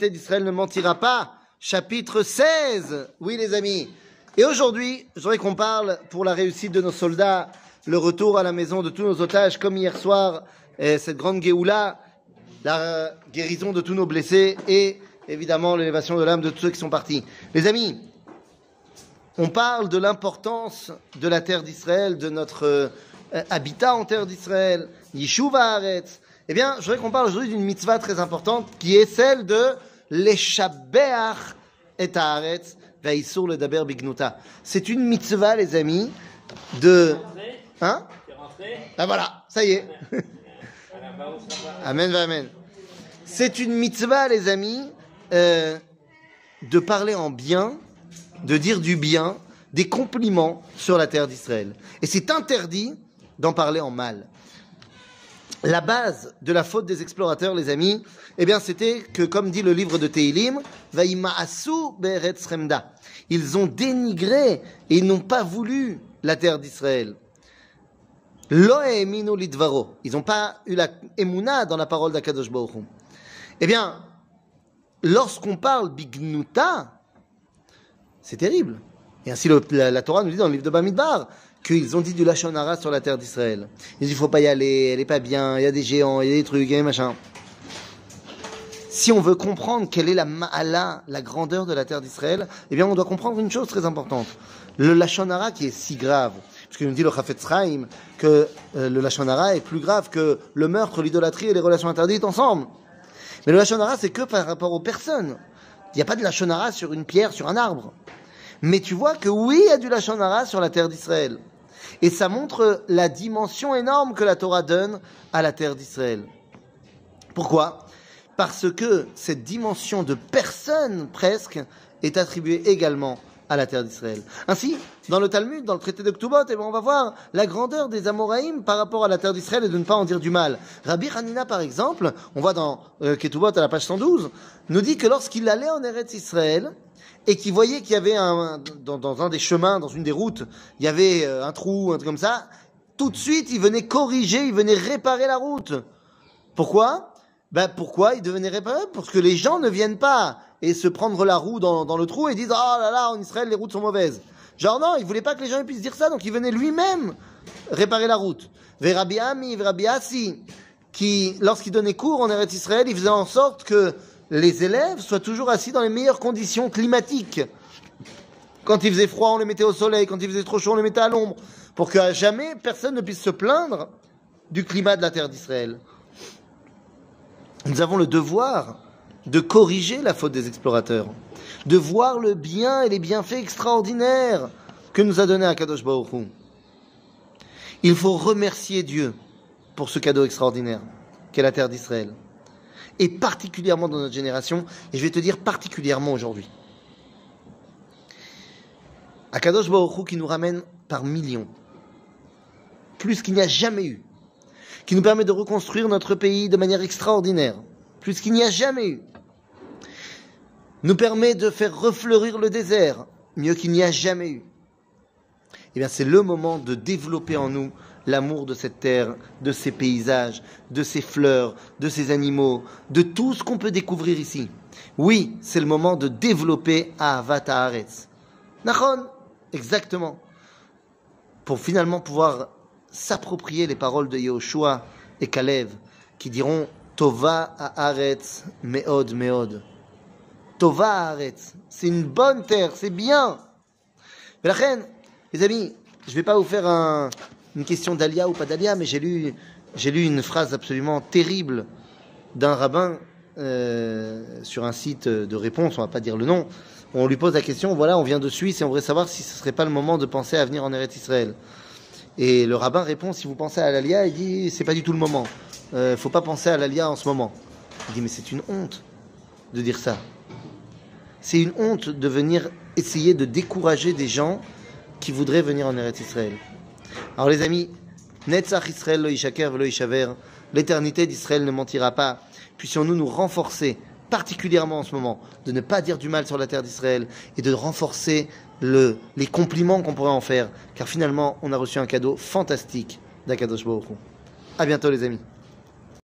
d'Israël ne mentira pas. Chapitre 16. Oui, les amis. Et aujourd'hui, je voudrais qu'on parle pour la réussite de nos soldats, le retour à la maison de tous nos otages, comme hier soir, cette grande Géoula, la guérison de tous nos blessés et évidemment l'élévation de l'âme de tous ceux qui sont partis. Les amis, on parle de l'importance de la terre d'Israël, de notre euh, habitat en terre d'Israël, Yishuva Haaretz. Eh bien, je voudrais qu'on parle aujourd'hui d'une mitzvah très importante qui est celle de l'Eshabeach et Haaretz Vaïsour le Daber Bignuta. C'est une mitzvah, les amis, de. Hein? Ah voilà, ça y est. amen, amen. C'est une mitzvah, les amis, euh, de parler en bien, de dire du bien, des compliments sur la terre d'Israël. Et c'est interdit d'en parler en mal la base de la faute des explorateurs, les amis, eh bien, c'était que, comme dit le livre de Teilim, ils ont dénigré et n'ont pas voulu la terre d'Israël. Ils n'ont pas eu la emuna dans la parole d'Akadosh Baruch Eh bien, lorsqu'on parle bignuta, c'est terrible. Et ainsi la, Torah nous dit dans le livre de Bamidbar, qu'ils ont dit du Lachonara sur la terre d'Israël. Ils disent il faut pas y aller, elle est pas bien, il y a des géants, il y a des trucs, il y a des machins. Si on veut comprendre quelle est la ma'ala, la grandeur de la terre d'Israël, eh bien on doit comprendre une chose très importante. Le Lachonara qui est si grave, qu'il nous dit le Chafetz Chaim que euh, le Lachonara est plus grave que le meurtre, l'idolâtrie et les relations interdites ensemble. Mais le Lachonara c'est que par rapport aux personnes. Il n'y a pas de Lachonara sur une pierre, sur un arbre. Mais tu vois que oui, il y a du Lachonara sur la terre d'Israël. Et ça montre la dimension énorme que la Torah donne à la terre d'Israël. Pourquoi? Parce que cette dimension de personne presque est attribuée également à la terre d'Israël. Ainsi, dans le Talmud, dans le traité de Ktubot, eh ben, on va voir la grandeur des Amoraïm par rapport à la terre d'Israël et de ne pas en dire du mal. Rabbi Hanina, par exemple, on voit dans euh, Ketubot à la page 112, nous dit que lorsqu'il allait en Eretz Israël, et qui voyait qu'il y avait un, dans, un des chemins, dans une des routes, il y avait euh, un trou, un truc comme ça, tout de suite, il venait corriger, il venait réparer la route. Pourquoi? Ben pourquoi il devenait réparer Parce que les gens ne viennent pas et se prendre la roue dans, dans le trou et disent oh là là en Israël les routes sont mauvaises. Genre non, il voulait pas que les gens puissent dire ça, donc il venait lui-même réparer la route. Verabi Ami, Verabi qui lorsqu'il donnait cours en Eretz Israël, il faisait en sorte que les élèves soient toujours assis dans les meilleures conditions climatiques. Quand il faisait froid, on les mettait au soleil. Quand il faisait trop chaud, on les mettait à l'ombre. Pour qu'à jamais personne ne puisse se plaindre du climat de la terre d'Israël. Nous avons le devoir de corriger la faute des explorateurs, de voir le bien et les bienfaits extraordinaires que nous a donné Akadosh Baruch Il faut remercier Dieu pour ce cadeau extraordinaire qu'est la terre d'Israël et particulièrement dans notre génération, et je vais te dire particulièrement aujourd'hui. Akadosh Baruch qui nous ramène par millions, plus qu'il n'y a jamais eu, qui nous permet de reconstruire notre pays de manière extraordinaire, plus qu'il n'y a jamais eu, nous permet de faire refleurir le désert, mieux qu'il n'y a jamais eu. Eh bien, c'est le moment de développer en nous l'amour de cette terre, de ces paysages, de ces fleurs, de ces animaux, de tout ce qu'on peut découvrir ici. Oui, c'est le moment de développer Ahavat Haaretz. Nachon, exactement. Pour finalement pouvoir s'approprier les paroles de Yehoshua et Kalev, qui diront Tova Haaretz Meod Meod. Tova Haaretz, c'est une bonne terre, c'est bien. Mais la reine, les amis, je ne vais pas vous faire un, une question d'Alia ou pas d'Alia, mais j'ai lu, j'ai lu une phrase absolument terrible d'un rabbin euh, sur un site de réponse, on va pas dire le nom. On lui pose la question, voilà, on vient de Suisse et on voudrait savoir si ce serait pas le moment de penser à venir en Eretz Israël. Et le rabbin répond, si vous pensez à l'Alia, il dit, c'est pas du tout le moment. Euh, faut pas penser à l'Alia en ce moment. Il dit, mais c'est une honte de dire ça. C'est une honte de venir essayer de décourager des gens qui voudraient venir en Eretz Israël. Alors les amis, Netzach Israël lo lo l'éternité d'Israël ne mentira pas. Puissions-nous nous renforcer, particulièrement en ce moment, de ne pas dire du mal sur la terre d'Israël et de renforcer le, les compliments qu'on pourrait en faire, car finalement, on a reçu un cadeau fantastique d'Akadosh Baruch A bientôt les amis.